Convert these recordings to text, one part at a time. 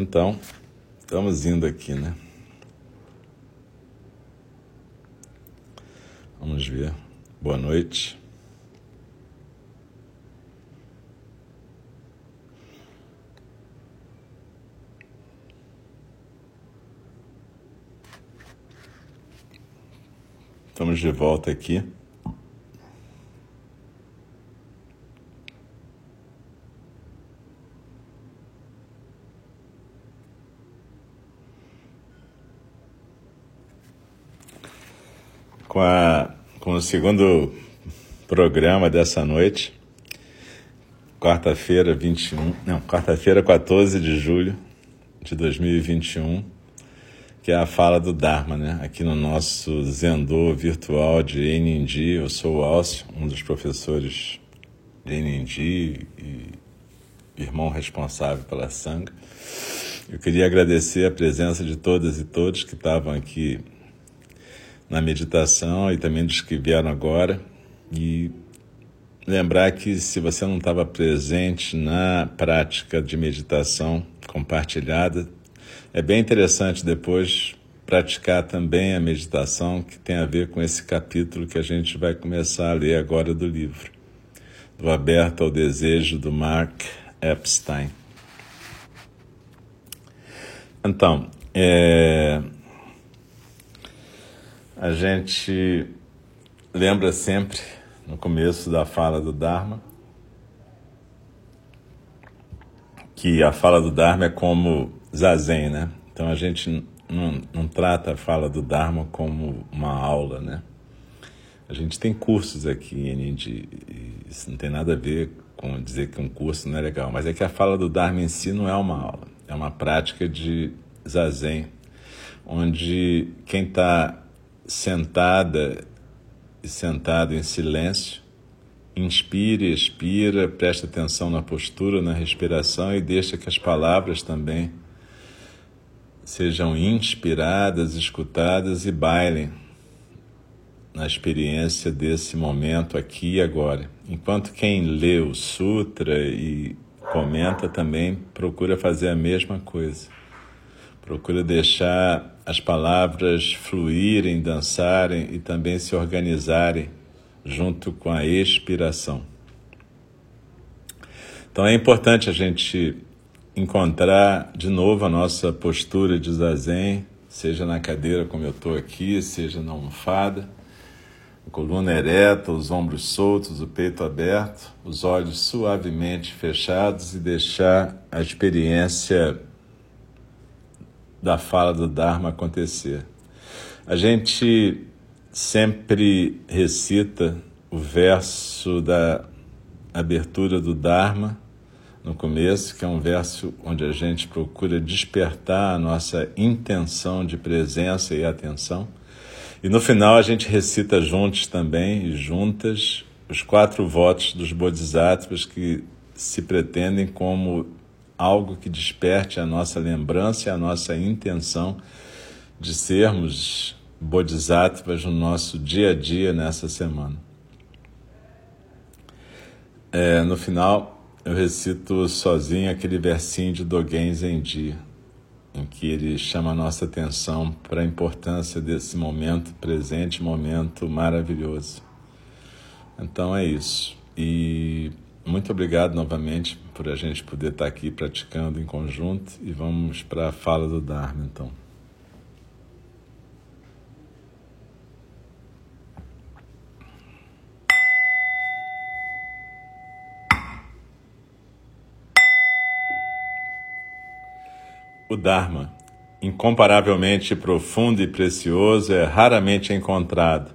Então, estamos indo aqui, né? Vamos ver. Boa noite. Estamos de volta aqui. Com, a, com o segundo programa dessa noite, quarta-feira 21, não, quarta-feira 14 de julho de 2021 que é a fala do Dharma, né? Aqui no nosso Zendô virtual de Enindi, eu sou o Alcio, um dos professores de Enindi e irmão responsável pela Sangha. Eu queria agradecer a presença de todas e todos que estavam aqui na meditação e também dos que vieram agora e lembrar que se você não estava presente na prática de meditação compartilhada, é bem interessante depois praticar também a meditação que tem a ver com esse capítulo que a gente vai começar a ler agora do livro, do Aberto ao Desejo, do Mark Epstein. Então, é, a gente lembra sempre, no começo da fala do Dharma, que a fala do Dharma é como zazen, né? Então a gente não, não trata a fala do Dharma como uma aula, né? A gente tem cursos aqui em Indy, isso não tem nada a ver com dizer que um curso não é legal, mas é que a fala do Dharma em si não é uma aula, é uma prática de zazen, onde quem está sentada e sentado em silêncio, inspira e expira, presta atenção na postura, na respiração e deixa que as palavras também sejam inspiradas, escutadas e bailem na experiência desse momento aqui e agora. Enquanto quem lê o Sutra e comenta também procura fazer a mesma coisa. Procura deixar as palavras fluírem, dançarem e também se organizarem junto com a expiração. Então é importante a gente encontrar de novo a nossa postura de zazen, seja na cadeira como eu estou aqui, seja na almofada, a coluna ereta, os ombros soltos, o peito aberto, os olhos suavemente fechados e deixar a experiência da fala do Dharma acontecer. A gente sempre recita o verso da abertura do Dharma no começo, que é um verso onde a gente procura despertar a nossa intenção de presença e atenção. E no final a gente recita juntos também e juntas os quatro votos dos Bodhisattvas que se pretendem como algo que desperte a nossa lembrança e a nossa intenção de sermos Bodhisattvas no nosso dia a dia nessa semana. É, no final, eu recito sozinho aquele versinho de Dogen Zenji, em que ele chama a nossa atenção para a importância desse momento presente, momento maravilhoso. Então é isso. E muito obrigado novamente por a gente poder estar aqui praticando em conjunto e vamos para a fala do Dharma então. O Dharma, incomparavelmente profundo e precioso, é raramente encontrado,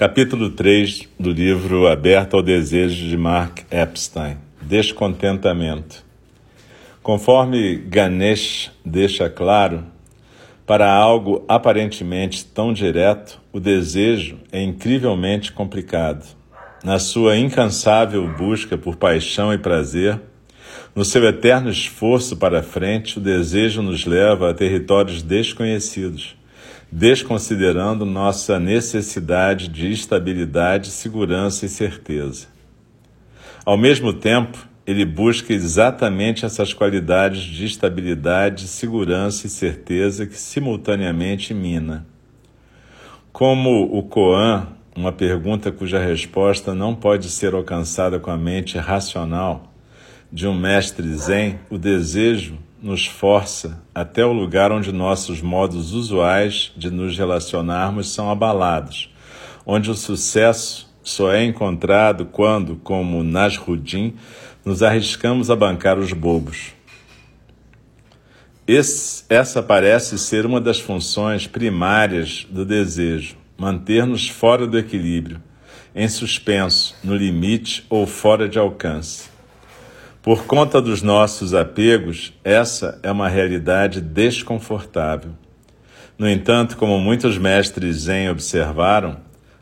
Capítulo 3 do livro Aberto ao Desejo de Mark Epstein Descontentamento. Conforme Ganesh deixa claro, para algo aparentemente tão direto, o desejo é incrivelmente complicado. Na sua incansável busca por paixão e prazer, no seu eterno esforço para frente, o desejo nos leva a territórios desconhecidos desconsiderando nossa necessidade de estabilidade, segurança e certeza. Ao mesmo tempo, ele busca exatamente essas qualidades de estabilidade, segurança e certeza que simultaneamente mina. Como o Koan, uma pergunta cuja resposta não pode ser alcançada com a mente racional de um mestre zen, o desejo nos força até o lugar onde nossos modos usuais de nos relacionarmos são abalados, onde o sucesso só é encontrado quando, como Nasruddin, nos arriscamos a bancar os bobos. Esse, essa parece ser uma das funções primárias do desejo, manter-nos fora do equilíbrio, em suspenso, no limite ou fora de alcance. Por conta dos nossos apegos, essa é uma realidade desconfortável. No entanto, como muitos mestres Zen observaram,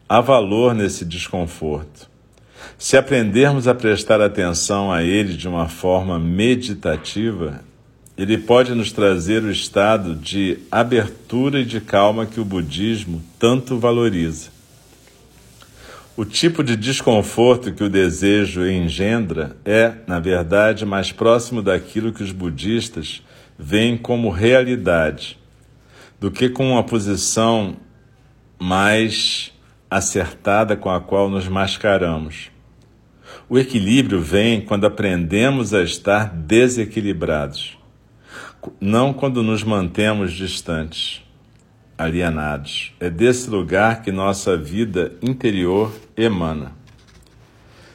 há valor nesse desconforto. Se aprendermos a prestar atenção a ele de uma forma meditativa, ele pode nos trazer o estado de abertura e de calma que o budismo tanto valoriza. O tipo de desconforto que o desejo engendra é, na verdade, mais próximo daquilo que os budistas veem como realidade, do que com uma posição mais acertada com a qual nos mascaramos. O equilíbrio vem quando aprendemos a estar desequilibrados, não quando nos mantemos distantes alienados. É desse lugar que nossa vida interior emana.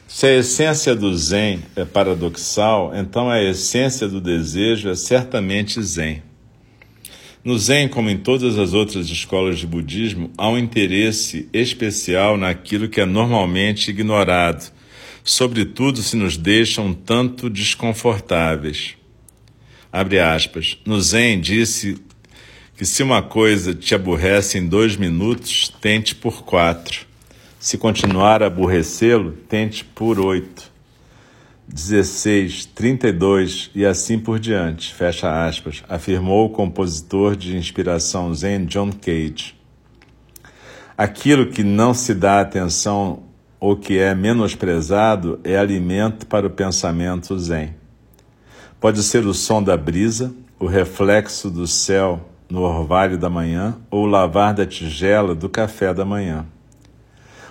Se a essência do Zen é paradoxal, então a essência do desejo é certamente Zen. No Zen, como em todas as outras escolas de budismo, há um interesse especial naquilo que é normalmente ignorado, sobretudo se nos deixam um tanto desconfortáveis. Aspas. No Zen, disse que se uma coisa te aborrece em dois minutos, tente por quatro. Se continuar a aborrecê-lo, tente por oito. 16, 32 e assim por diante, fecha aspas, afirmou o compositor de inspiração zen John Cage. Aquilo que não se dá atenção ou que é menosprezado é alimento para o pensamento zen. Pode ser o som da brisa, o reflexo do céu no orvalho da manhã ou lavar da tigela do café da manhã.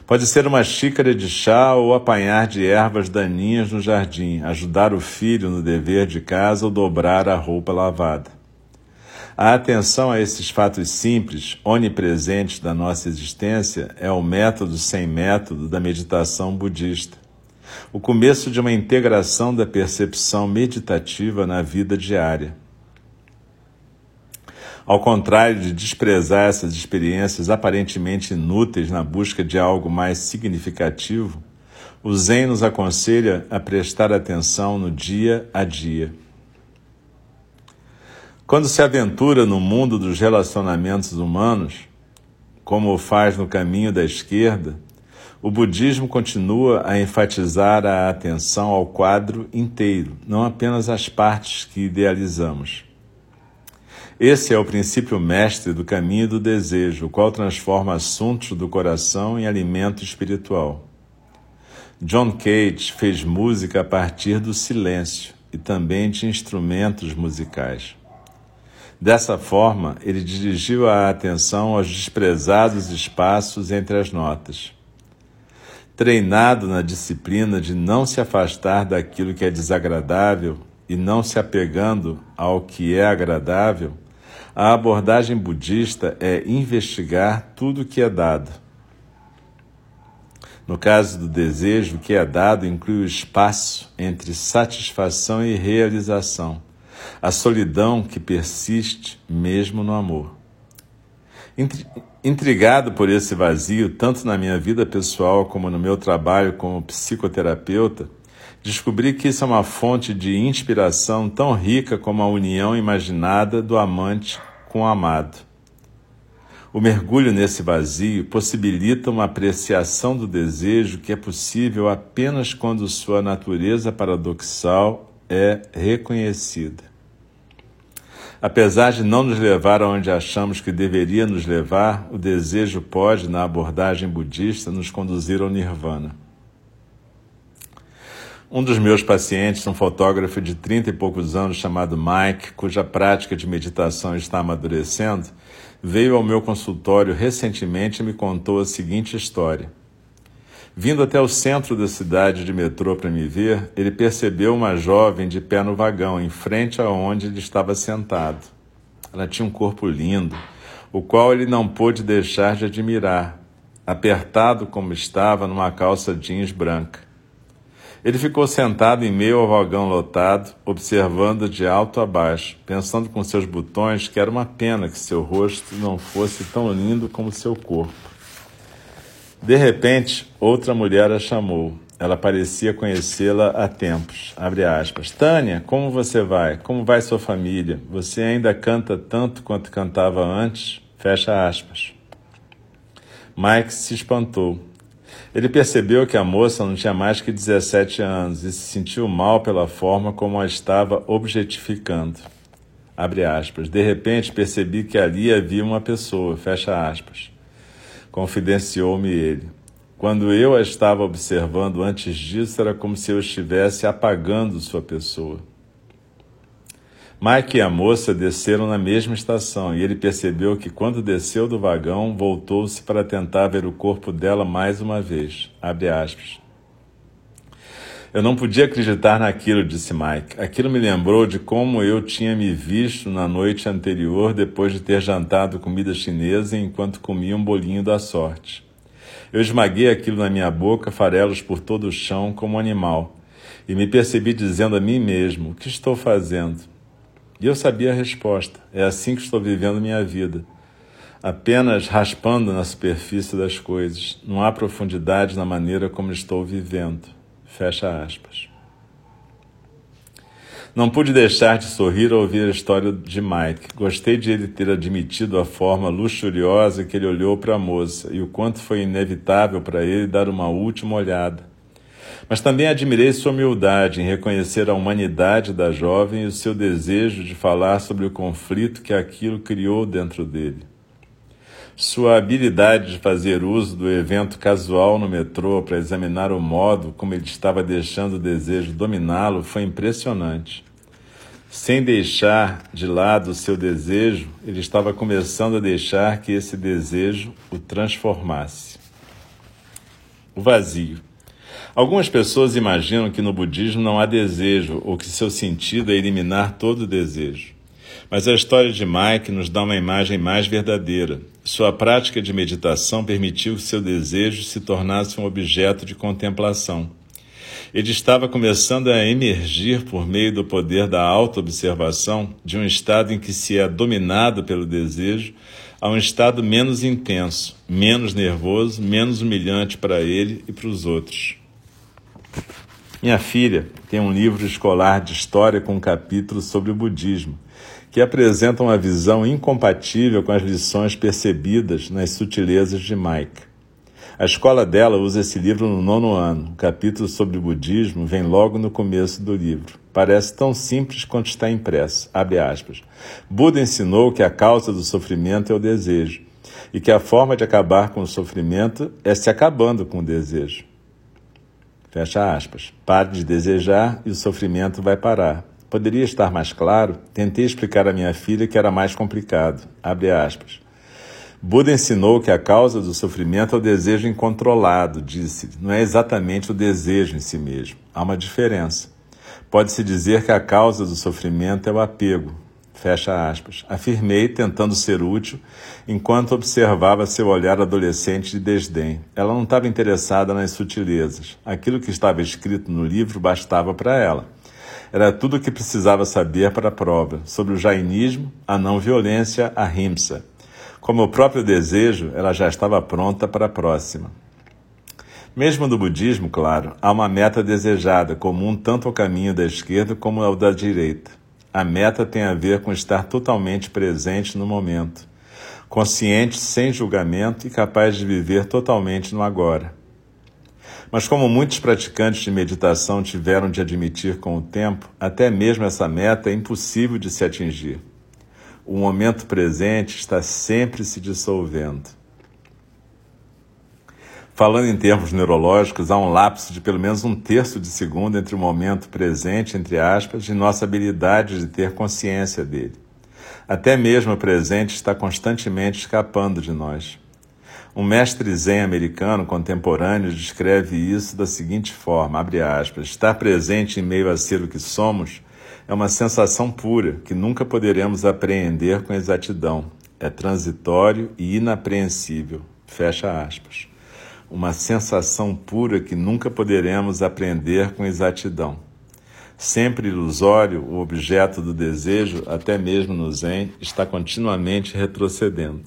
Pode ser uma xícara de chá ou apanhar de ervas daninhas no jardim, ajudar o filho no dever de casa ou dobrar a roupa lavada. A atenção a esses fatos simples, onipresentes da nossa existência, é o método sem método da meditação budista. O começo de uma integração da percepção meditativa na vida diária. Ao contrário de desprezar essas experiências aparentemente inúteis na busca de algo mais significativo, o Zen nos aconselha a prestar atenção no dia a dia. Quando se aventura no mundo dos relacionamentos humanos, como o faz no caminho da esquerda, o budismo continua a enfatizar a atenção ao quadro inteiro, não apenas às partes que idealizamos. Esse é o princípio mestre do caminho do desejo, o qual transforma assuntos do coração em alimento espiritual. John Cage fez música a partir do silêncio e também de instrumentos musicais. Dessa forma, ele dirigiu a atenção aos desprezados espaços entre as notas. Treinado na disciplina de não se afastar daquilo que é desagradável e não se apegando ao que é agradável, a abordagem budista é investigar tudo o que é dado. No caso do desejo, o que é dado inclui o espaço entre satisfação e realização, a solidão que persiste mesmo no amor. Intrigado por esse vazio, tanto na minha vida pessoal como no meu trabalho como psicoterapeuta, descobri que isso é uma fonte de inspiração tão rica como a união imaginada do amante com o amado. O mergulho nesse vazio possibilita uma apreciação do desejo que é possível apenas quando sua natureza paradoxal é reconhecida. Apesar de não nos levar aonde achamos que deveria nos levar, o desejo pode, na abordagem budista, nos conduzir ao nirvana. Um dos meus pacientes, um fotógrafo de 30 e poucos anos chamado Mike, cuja prática de meditação está amadurecendo, veio ao meu consultório recentemente e me contou a seguinte história. Vindo até o centro da cidade de metrô para me ver, ele percebeu uma jovem de pé no vagão, em frente a onde ele estava sentado. Ela tinha um corpo lindo, o qual ele não pôde deixar de admirar, apertado como estava numa calça jeans branca. Ele ficou sentado em meio ao vagão lotado, observando de alto a baixo, pensando com seus botões que era uma pena que seu rosto não fosse tão lindo como seu corpo. De repente, outra mulher a chamou. Ela parecia conhecê-la há tempos. Abre aspas. Tânia, como você vai? Como vai sua família? Você ainda canta tanto quanto cantava antes? Fecha aspas. Mike se espantou. Ele percebeu que a moça não tinha mais que 17 anos e se sentiu mal pela forma como a estava objetificando. Abre aspas. De repente percebi que ali havia uma pessoa. Fecha aspas confidenciou-me ele. Quando eu a estava observando antes disso, era como se eu estivesse apagando sua pessoa. Mike e a moça desceram na mesma estação e ele percebeu que, quando desceu do vagão, voltou-se para tentar ver o corpo dela mais uma vez. Eu não podia acreditar naquilo, disse Mike. Aquilo me lembrou de como eu tinha me visto na noite anterior depois de ter jantado comida chinesa enquanto comia um bolinho da sorte. Eu esmaguei aquilo na minha boca, farelos por todo o chão, como um animal, e me percebi dizendo a mim mesmo: O que estou fazendo? E eu sabia a resposta: É assim que estou vivendo minha vida. Apenas raspando na superfície das coisas, não há profundidade na maneira como estou vivendo. Fecha aspas. Não pude deixar de sorrir ao ouvir a história de Mike. Gostei de ele ter admitido a forma luxuriosa que ele olhou para a moça e o quanto foi inevitável para ele dar uma última olhada. Mas também admirei sua humildade em reconhecer a humanidade da jovem e o seu desejo de falar sobre o conflito que aquilo criou dentro dele. Sua habilidade de fazer uso do evento casual no metrô para examinar o modo como ele estava deixando o desejo dominá-lo foi impressionante. Sem deixar de lado o seu desejo, ele estava começando a deixar que esse desejo o transformasse. O vazio. Algumas pessoas imaginam que no budismo não há desejo ou que seu sentido é eliminar todo desejo. Mas a história de Mike nos dá uma imagem mais verdadeira. Sua prática de meditação permitiu que seu desejo se tornasse um objeto de contemplação. Ele estava começando a emergir por meio do poder da autoobservação de um estado em que se é dominado pelo desejo a um estado menos intenso, menos nervoso, menos humilhante para ele e para os outros. Minha filha tem um livro escolar de história com um capítulo sobre o budismo que apresentam uma visão incompatível com as lições percebidas nas sutilezas de Mike. A escola dela usa esse livro no nono ano. O capítulo sobre o budismo vem logo no começo do livro. Parece tão simples quanto está impresso. Abre aspas. Buda ensinou que a causa do sofrimento é o desejo e que a forma de acabar com o sofrimento é se acabando com o desejo. Fecha aspas. Pare de desejar e o sofrimento vai parar. Poderia estar mais claro? Tentei explicar à minha filha que era mais complicado. Abre aspas. Buda ensinou que a causa do sofrimento é o desejo incontrolado, disse. Não é exatamente o desejo em si mesmo. Há uma diferença. Pode-se dizer que a causa do sofrimento é o apego. Fecha aspas. Afirmei, tentando ser útil, enquanto observava seu olhar adolescente de desdém. Ela não estava interessada nas sutilezas. Aquilo que estava escrito no livro bastava para ela. Era tudo o que precisava saber para a prova sobre o jainismo, a não violência, a rimsa. Como o próprio desejo, ela já estava pronta para a próxima. Mesmo no budismo, claro, há uma meta desejada, comum tanto ao caminho da esquerda como ao da direita. A meta tem a ver com estar totalmente presente no momento, consciente, sem julgamento e capaz de viver totalmente no agora. Mas, como muitos praticantes de meditação tiveram de admitir com o tempo, até mesmo essa meta é impossível de se atingir. O momento presente está sempre se dissolvendo. Falando em termos neurológicos, há um lapso de pelo menos um terço de segundo entre o momento presente, entre aspas, e nossa habilidade de ter consciência dele. Até mesmo o presente está constantemente escapando de nós. Um mestre zen americano contemporâneo descreve isso da seguinte forma, abre aspas, estar presente em meio a ser o que somos é uma sensação pura que nunca poderemos apreender com exatidão. É transitório e inapreensível. Fecha aspas. Uma sensação pura que nunca poderemos aprender com exatidão. Sempre ilusório, o objeto do desejo, até mesmo no Zen, está continuamente retrocedendo.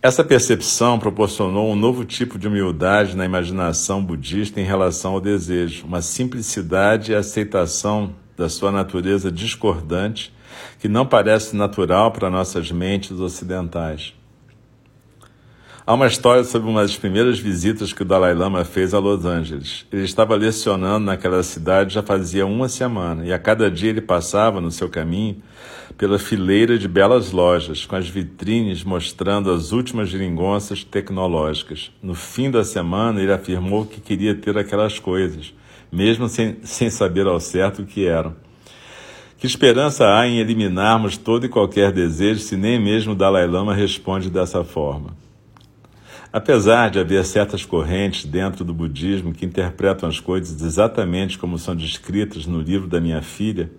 Essa percepção proporcionou um novo tipo de humildade na imaginação budista em relação ao desejo, uma simplicidade e aceitação da sua natureza discordante que não parece natural para nossas mentes ocidentais. Há uma história sobre uma das primeiras visitas que o Dalai Lama fez a Los Angeles. Ele estava lecionando naquela cidade já fazia uma semana, e a cada dia ele passava no seu caminho pela fileira de belas lojas, com as vitrines mostrando as últimas geringonças tecnológicas. No fim da semana, ele afirmou que queria ter aquelas coisas, mesmo sem, sem saber ao certo o que eram. Que esperança há em eliminarmos todo e qualquer desejo se nem mesmo o Dalai Lama responde dessa forma? Apesar de haver certas correntes dentro do budismo que interpretam as coisas exatamente como são descritas no livro da minha filha,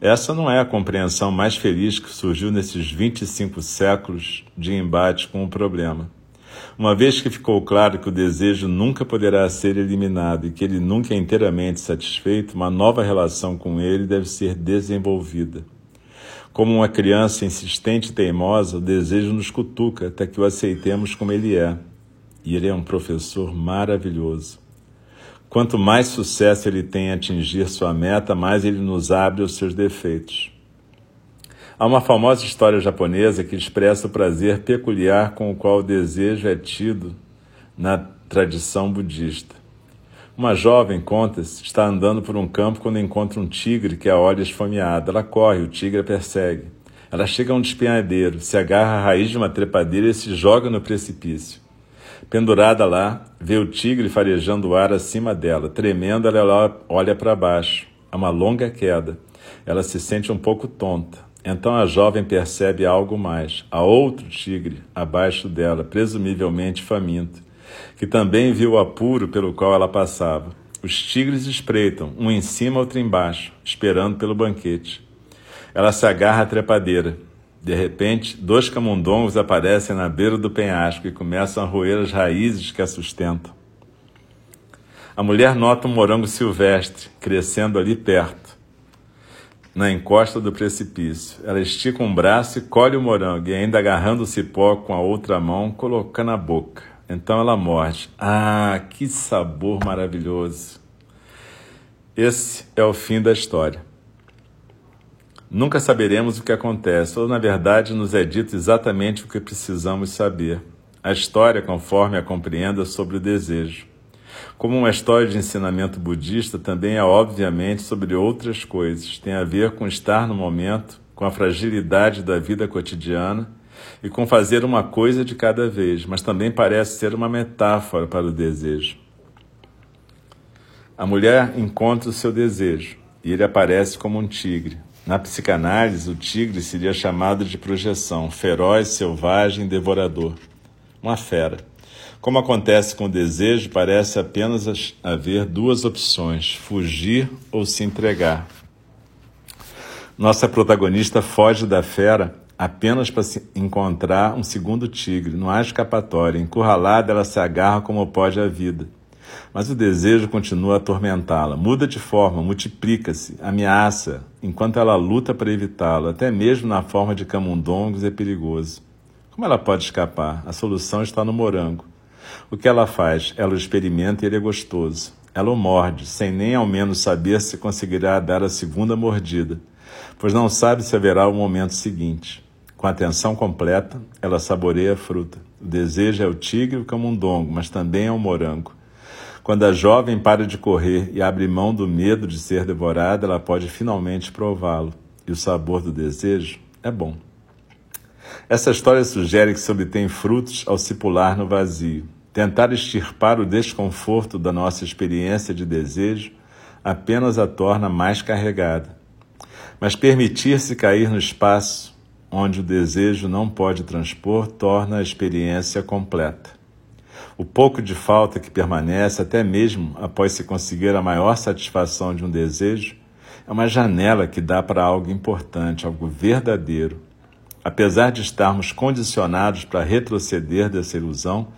essa não é a compreensão mais feliz que surgiu nesses 25 séculos de embate com o problema. Uma vez que ficou claro que o desejo nunca poderá ser eliminado e que ele nunca é inteiramente satisfeito, uma nova relação com ele deve ser desenvolvida. Como uma criança insistente e teimosa, o desejo nos cutuca até que o aceitemos como ele é. E ele é um professor maravilhoso. Quanto mais sucesso ele tem em atingir sua meta, mais ele nos abre os seus defeitos. Há uma famosa história japonesa que expressa o prazer peculiar com o qual o desejo é tido na tradição budista. Uma jovem, conta-se, está andando por um campo quando encontra um tigre que a olha esfomeada. Ela corre, o tigre a persegue. Ela chega a um despenhadeiro, se agarra à raiz de uma trepadeira e se joga no precipício. Pendurada lá, vê o tigre farejando o ar acima dela. Tremendo, ela olha para baixo. É uma longa queda. Ela se sente um pouco tonta. Então a jovem percebe algo mais. Há outro tigre abaixo dela, presumivelmente faminto que também viu o apuro pelo qual ela passava. Os tigres espreitam, um em cima, outro embaixo, esperando pelo banquete. Ela se agarra à trepadeira. De repente, dois camundongos aparecem na beira do penhasco e começam a roer as raízes que a sustentam. A mulher nota um morango silvestre crescendo ali perto, na encosta do precipício. Ela estica um braço e colhe o morango, e ainda agarrando o cipó com a outra mão, coloca na boca. Então ela morde. Ah, que sabor maravilhoso! Esse é o fim da história. Nunca saberemos o que acontece, ou na verdade nos é dito exatamente o que precisamos saber. A história, conforme a compreenda, sobre o desejo. Como uma história de ensinamento budista, também é obviamente sobre outras coisas. Tem a ver com estar no momento, com a fragilidade da vida cotidiana e com fazer uma coisa de cada vez, mas também parece ser uma metáfora para o desejo. A mulher encontra o seu desejo e ele aparece como um tigre. Na psicanálise, o tigre seria chamado de projeção, feroz, selvagem, devorador. Uma fera. Como acontece com o desejo, parece apenas haver duas opções: fugir ou se entregar. Nossa protagonista foge da fera apenas para encontrar um segundo tigre. Não há escapatória. Encurralada, ela se agarra como pode à vida. Mas o desejo continua a atormentá-la. Muda de forma, multiplica-se, ameaça, enquanto ela luta para evitá-lo. Até mesmo na forma de camundongos é perigoso. Como ela pode escapar? A solução está no morango. O que ela faz? Ela o experimenta e ele é gostoso. Ela o morde, sem nem ao menos saber se conseguirá dar a segunda mordida, pois não sabe se haverá o momento seguinte. Com atenção completa, ela saboreia a fruta. O desejo é o tigre e o camundongo, mas também é o morango. Quando a jovem para de correr e abre mão do medo de ser devorada, ela pode finalmente prová-lo. E o sabor do desejo é bom. Essa história sugere que se obtém frutos ao se pular no vazio. Tentar extirpar o desconforto da nossa experiência de desejo apenas a torna mais carregada. Mas permitir-se cair no espaço onde o desejo não pode transpor torna a experiência completa. O pouco de falta que permanece, até mesmo após se conseguir a maior satisfação de um desejo, é uma janela que dá para algo importante, algo verdadeiro, Apesar de estarmos condicionados para retroceder dessa ilusão,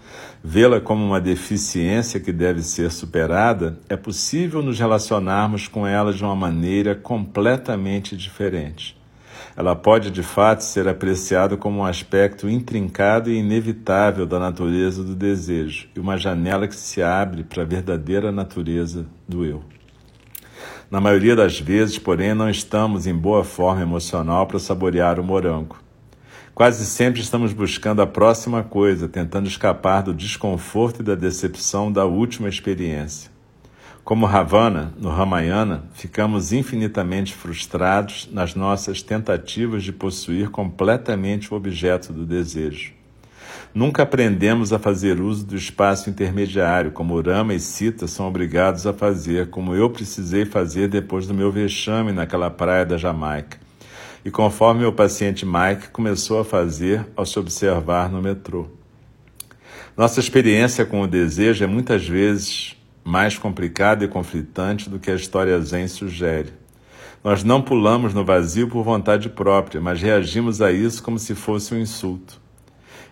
vê-la como uma deficiência que deve ser superada, é possível nos relacionarmos com ela de uma maneira completamente diferente. Ela pode de fato ser apreciada como um aspecto intrincado e inevitável da natureza do desejo e uma janela que se abre para a verdadeira natureza do eu. Na maioria das vezes, porém, não estamos em boa forma emocional para saborear o morango. Quase sempre estamos buscando a próxima coisa, tentando escapar do desconforto e da decepção da última experiência. Como Ravana, no Ramayana, ficamos infinitamente frustrados nas nossas tentativas de possuir completamente o objeto do desejo. Nunca aprendemos a fazer uso do espaço intermediário, como Rama e Sita são obrigados a fazer, como eu precisei fazer depois do meu vexame naquela praia da Jamaica e conforme o paciente Mike começou a fazer ao se observar no metrô. Nossa experiência com o desejo é muitas vezes mais complicada e conflitante do que a história Zen sugere. Nós não pulamos no vazio por vontade própria, mas reagimos a isso como se fosse um insulto.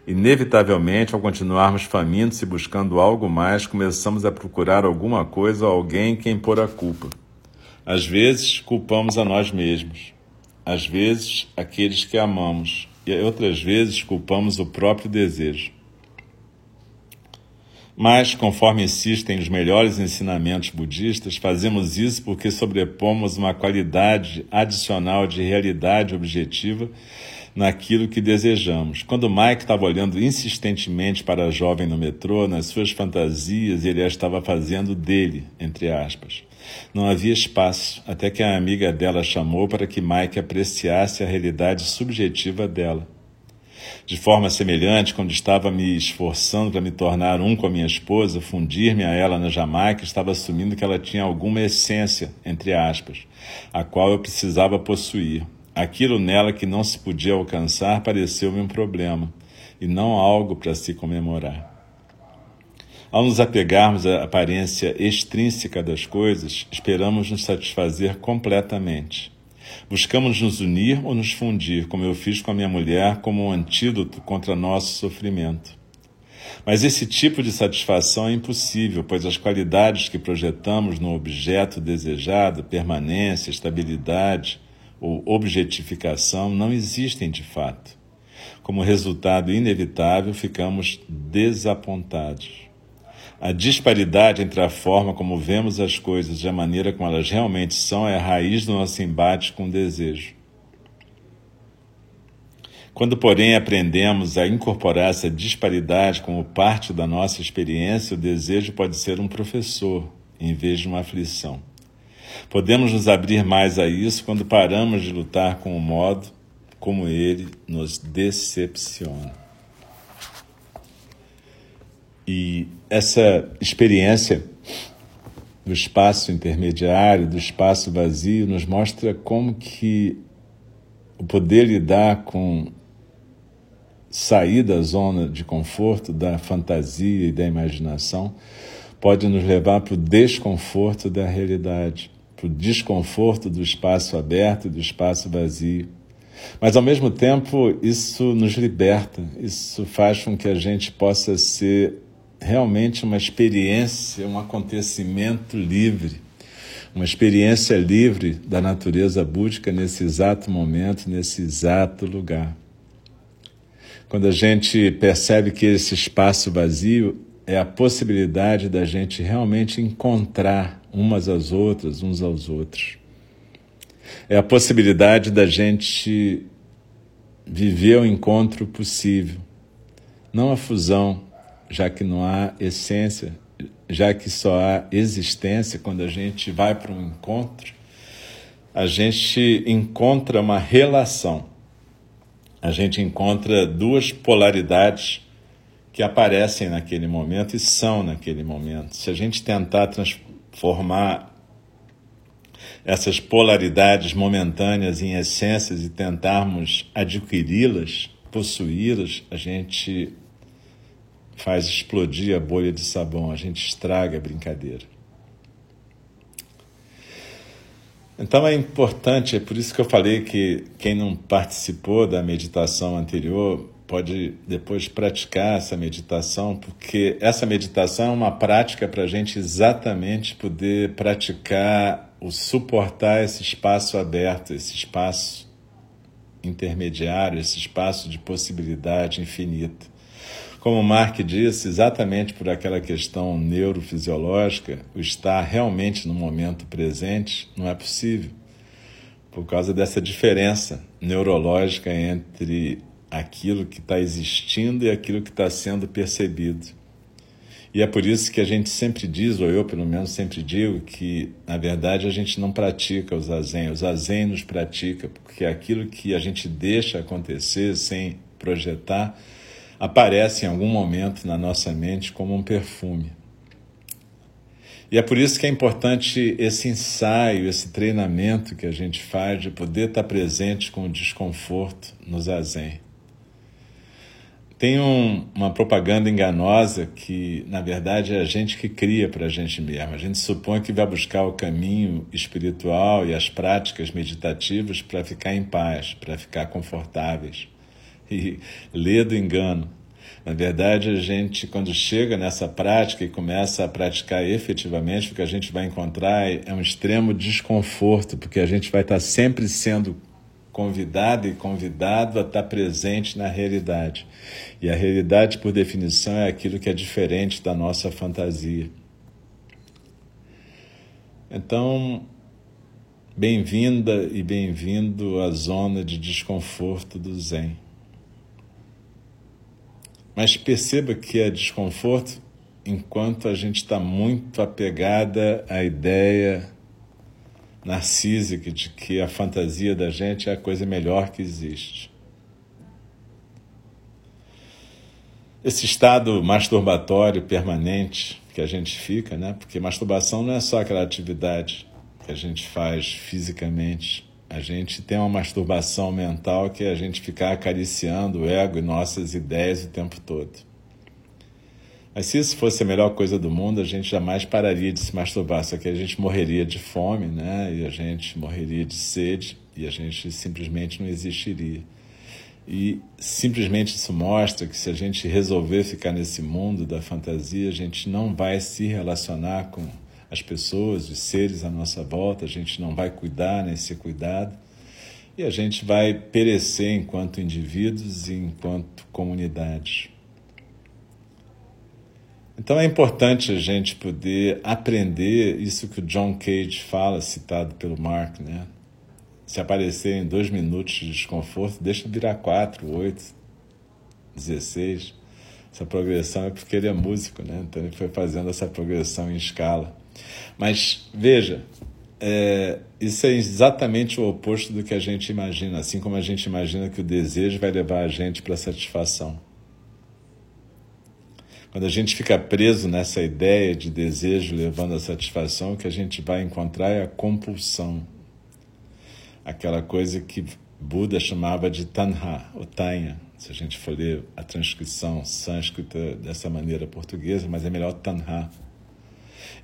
Inevitavelmente, ao continuarmos famintos e buscando algo mais, começamos a procurar alguma coisa ou alguém em quem pôr a culpa. Às vezes, culpamos a nós mesmos às vezes aqueles que amamos e outras vezes culpamos o próprio desejo. Mas, conforme insistem os melhores ensinamentos budistas, fazemos isso porque sobrepomos uma qualidade adicional de realidade objetiva naquilo que desejamos. Quando Mike estava olhando insistentemente para a jovem no metrô, nas suas fantasias, ele a estava fazendo dele, entre aspas. Não havia espaço, até que a amiga dela chamou para que Mike apreciasse a realidade subjetiva dela. De forma semelhante, quando estava me esforçando para me tornar um com a minha esposa, fundir-me a ela na Jamaica, estava assumindo que ela tinha alguma essência, entre aspas, a qual eu precisava possuir. Aquilo nela que não se podia alcançar pareceu-me um problema, e não algo para se comemorar. Ao nos apegarmos à aparência extrínseca das coisas, esperamos nos satisfazer completamente. Buscamos nos unir ou nos fundir, como eu fiz com a minha mulher, como um antídoto contra nosso sofrimento. Mas esse tipo de satisfação é impossível, pois as qualidades que projetamos no objeto desejado, permanência, estabilidade ou objetificação, não existem de fato. Como resultado inevitável, ficamos desapontados. A disparidade entre a forma como vemos as coisas e a maneira como elas realmente são é a raiz do nosso embate com o desejo. Quando, porém, aprendemos a incorporar essa disparidade como parte da nossa experiência, o desejo pode ser um professor em vez de uma aflição. Podemos nos abrir mais a isso quando paramos de lutar com o modo como ele nos decepciona. E essa experiência do espaço intermediário, do espaço vazio, nos mostra como que o poder lidar com sair da zona de conforto, da fantasia e da imaginação, pode nos levar para o desconforto da realidade, para o desconforto do espaço aberto e do espaço vazio. Mas, ao mesmo tempo, isso nos liberta, isso faz com que a gente possa ser realmente uma experiência, um acontecimento livre, uma experiência livre da natureza búdica nesse exato momento, nesse exato lugar. Quando a gente percebe que esse espaço vazio é a possibilidade da gente realmente encontrar umas às outras, uns aos outros. É a possibilidade da gente viver o encontro possível, não a fusão, já que não há essência, já que só há existência quando a gente vai para um encontro, a gente encontra uma relação, a gente encontra duas polaridades que aparecem naquele momento e são naquele momento. Se a gente tentar transformar essas polaridades momentâneas em essências e tentarmos adquiri-las, possuí-las, a gente faz explodir a bolha de sabão, a gente estraga a brincadeira. Então é importante, é por isso que eu falei que quem não participou da meditação anterior pode depois praticar essa meditação, porque essa meditação é uma prática para a gente exatamente poder praticar o suportar esse espaço aberto, esse espaço intermediário, esse espaço de possibilidade infinita. Como Mark disse, exatamente por aquela questão neurofisiológica, o estar realmente no momento presente não é possível, por causa dessa diferença neurológica entre aquilo que está existindo e aquilo que está sendo percebido. E é por isso que a gente sempre diz, ou eu pelo menos sempre digo, que na verdade a gente não pratica o zazen, o zazen nos pratica, porque aquilo que a gente deixa acontecer sem projetar aparece em algum momento na nossa mente como um perfume. E é por isso que é importante esse ensaio, esse treinamento que a gente faz de poder estar presente com o desconforto no zazen. Tem um, uma propaganda enganosa que, na verdade, é a gente que cria para a gente mesmo. A gente supõe que vai buscar o caminho espiritual e as práticas meditativas para ficar em paz, para ficar confortáveis e lê do engano. Na verdade, a gente, quando chega nessa prática e começa a praticar efetivamente, o que a gente vai encontrar é um extremo desconforto, porque a gente vai estar sempre sendo convidado e convidado a estar presente na realidade. E a realidade, por definição, é aquilo que é diferente da nossa fantasia. Então, bem-vinda e bem-vindo à zona de desconforto do Zen. Mas perceba que é desconforto enquanto a gente está muito apegada à ideia narcísica de que a fantasia da gente é a coisa melhor que existe. Esse estado masturbatório permanente que a gente fica, né? Porque masturbação não é só aquela atividade que a gente faz fisicamente, a gente tem uma masturbação mental que é a gente ficar acariciando o ego e nossas ideias o tempo todo. Mas se isso fosse a melhor coisa do mundo, a gente jamais pararia de se masturbar, só que a gente morreria de fome, né? E a gente morreria de sede e a gente simplesmente não existiria. E simplesmente isso mostra que se a gente resolver ficar nesse mundo da fantasia, a gente não vai se relacionar com as pessoas, os seres à nossa volta, a gente não vai cuidar nem ser cuidado, e a gente vai perecer enquanto indivíduos e enquanto comunidades. Então é importante a gente poder aprender isso que o John Cage fala, citado pelo Mark, né? Se aparecer em dois minutos de desconforto, deixa virar quatro, oito, dezesseis. Essa progressão é porque ele é músico, né? Então ele foi fazendo essa progressão em escala. Mas veja, é, isso é exatamente o oposto do que a gente imagina, assim como a gente imagina que o desejo vai levar a gente para a satisfação. Quando a gente fica preso nessa ideia de desejo levando à satisfação, o que a gente vai encontrar é a compulsão. Aquela coisa que Buda chamava de Tanha, ou Tanha, se a gente for ler a transcrição sânscrita dessa maneira portuguesa, mas é melhor Tanha.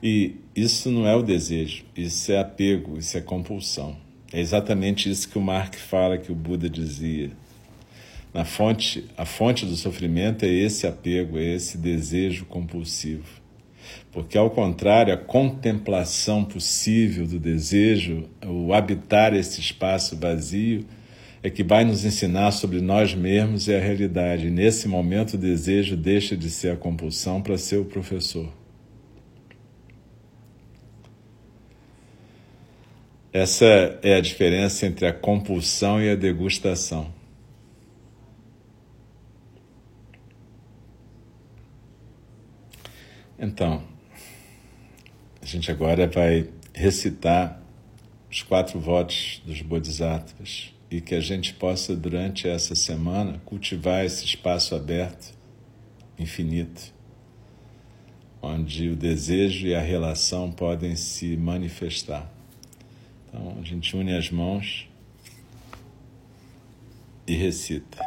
E isso não é o desejo, isso é apego, isso é compulsão. É exatamente isso que o Mark fala que o Buda dizia. Na fonte, a fonte do sofrimento é esse apego, é esse desejo compulsivo. Porque, ao contrário, a contemplação possível do desejo, o habitar esse espaço vazio, é que vai nos ensinar sobre nós mesmos e a realidade. E nesse momento, o desejo deixa de ser a compulsão para ser o professor. Essa é a diferença entre a compulsão e a degustação. Então, a gente agora vai recitar os quatro votos dos Bodhisattvas e que a gente possa, durante essa semana, cultivar esse espaço aberto, infinito, onde o desejo e a relação podem se manifestar. Então, a gente une as mãos e recita.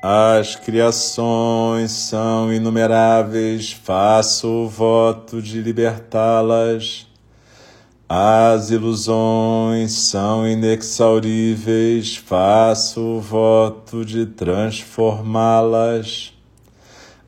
As criações são inumeráveis, faço o voto de libertá-las. As ilusões são inexauríveis, faço o voto de transformá-las.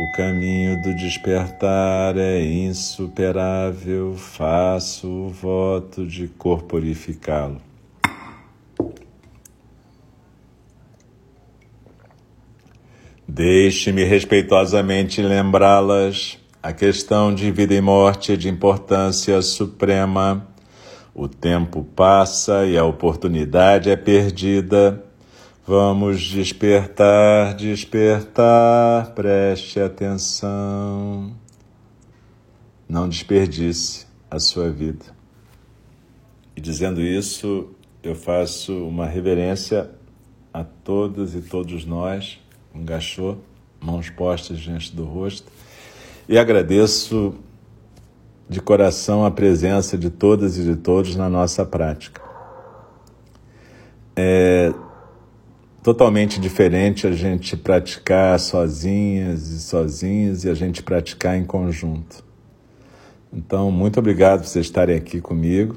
O caminho do despertar é insuperável, faço o voto de corporificá-lo. Deixe-me respeitosamente lembrá-las. A questão de vida e morte é de importância suprema. O tempo passa e a oportunidade é perdida. Vamos despertar, despertar, preste atenção. Não desperdice a sua vida. E dizendo isso, eu faço uma reverência a todas e todos nós um gachô, mãos postas diante do rosto, e agradeço de coração a presença de todas e de todos na nossa prática. É totalmente diferente a gente praticar sozinhas e sozinhos e a gente praticar em conjunto. Então, muito obrigado por vocês estarem aqui comigo.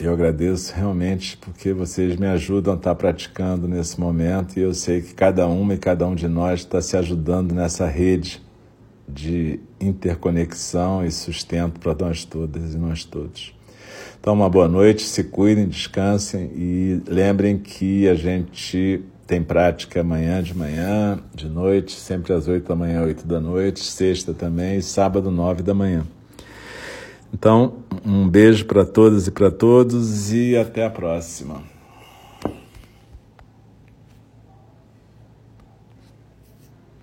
Eu agradeço realmente porque vocês me ajudam a estar praticando nesse momento e eu sei que cada uma e cada um de nós está se ajudando nessa rede de interconexão e sustento para nós todas e nós todos. Então, uma boa noite, se cuidem, descansem e lembrem que a gente tem prática amanhã de manhã, de noite, sempre às oito da manhã, oito da noite, sexta também e sábado, nove da manhã. Então, um beijo para todas e para todos e até a próxima.